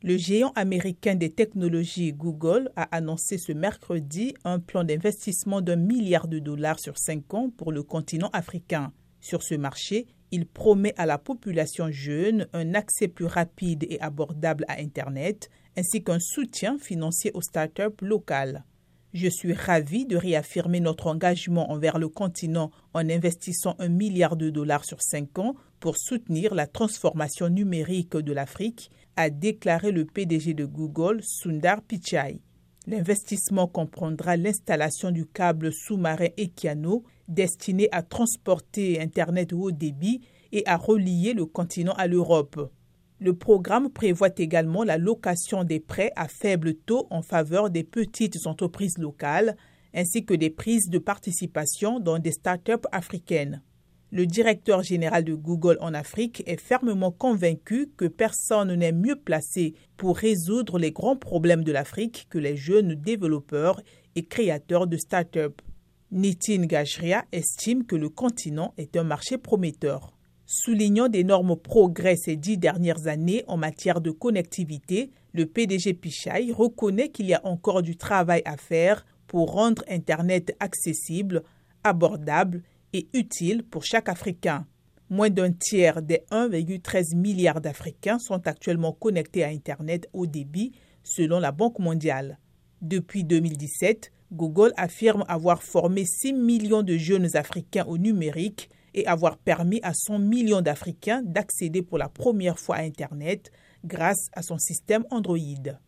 Le géant américain des technologies Google a annoncé ce mercredi un plan d'investissement d'un milliard de dollars sur cinq ans pour le continent africain. Sur ce marché, il promet à la population jeune un accès plus rapide et abordable à Internet, ainsi qu'un soutien financier aux startups locales. Je suis ravi de réaffirmer notre engagement envers le continent en investissant un milliard de dollars sur cinq ans pour soutenir la transformation numérique de l'Afrique, a déclaré le PDG de Google, Sundar Pichai. L'investissement comprendra l'installation du câble sous-marin Equiano destiné à transporter Internet haut débit et à relier le continent à l'Europe. Le programme prévoit également la location des prêts à faible taux en faveur des petites entreprises locales, ainsi que des prises de participation dans des start-up africaines. Le directeur général de Google en Afrique est fermement convaincu que personne n'est mieux placé pour résoudre les grands problèmes de l'Afrique que les jeunes développeurs et créateurs de start-up. Nitin Gajria estime que le continent est un marché prometteur. Soulignant d'énormes progrès ces dix dernières années en matière de connectivité, le PDG Pichai reconnaît qu'il y a encore du travail à faire pour rendre Internet accessible, abordable et utile pour chaque Africain. Moins d'un tiers des 1,13 milliard d'Africains sont actuellement connectés à Internet au débit, selon la Banque mondiale. Depuis 2017, Google affirme avoir formé 6 millions de jeunes Africains au numérique et avoir permis à 100 millions d'Africains d'accéder pour la première fois à Internet grâce à son système Android.